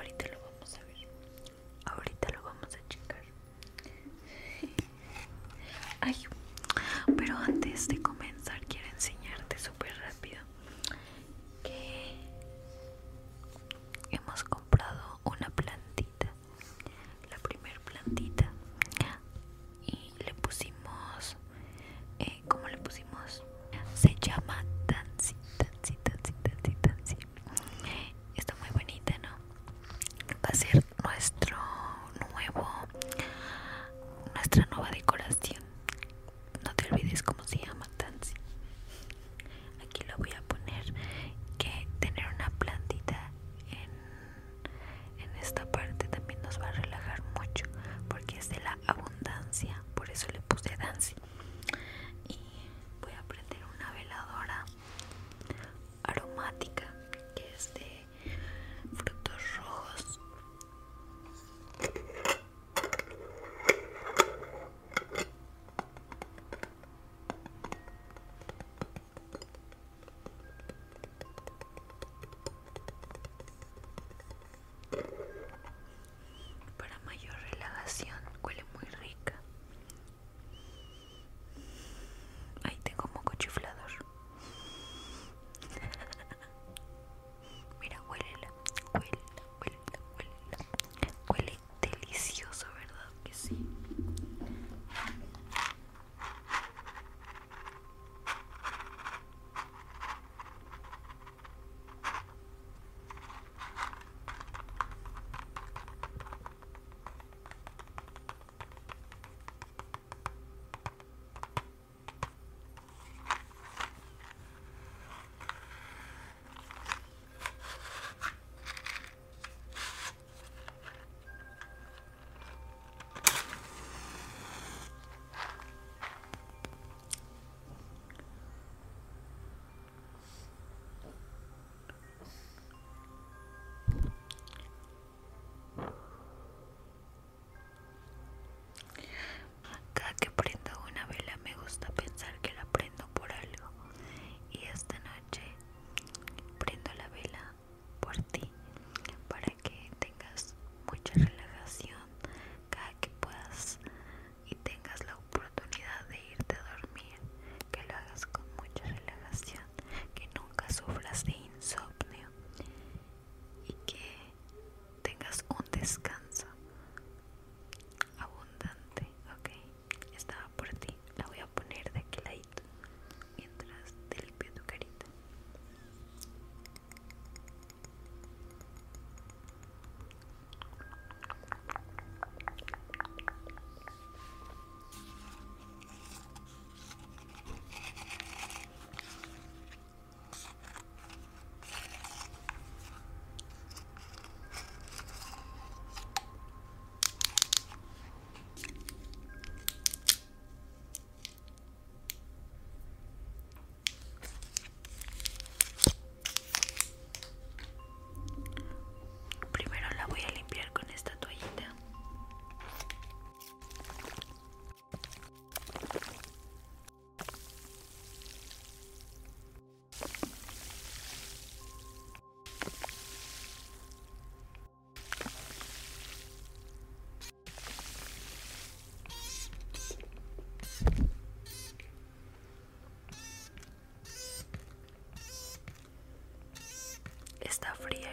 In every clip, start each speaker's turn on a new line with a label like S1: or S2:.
S1: ahorita lo vamos a ver. Ahorita lo vamos a checar. Ay pero antes de fría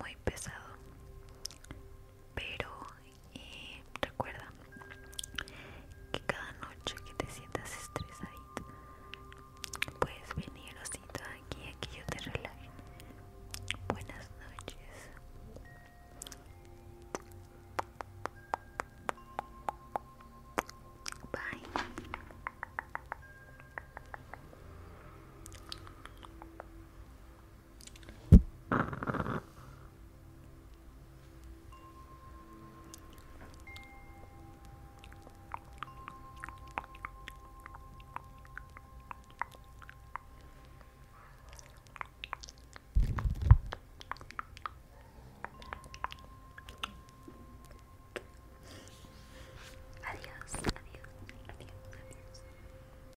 S1: muy pesado.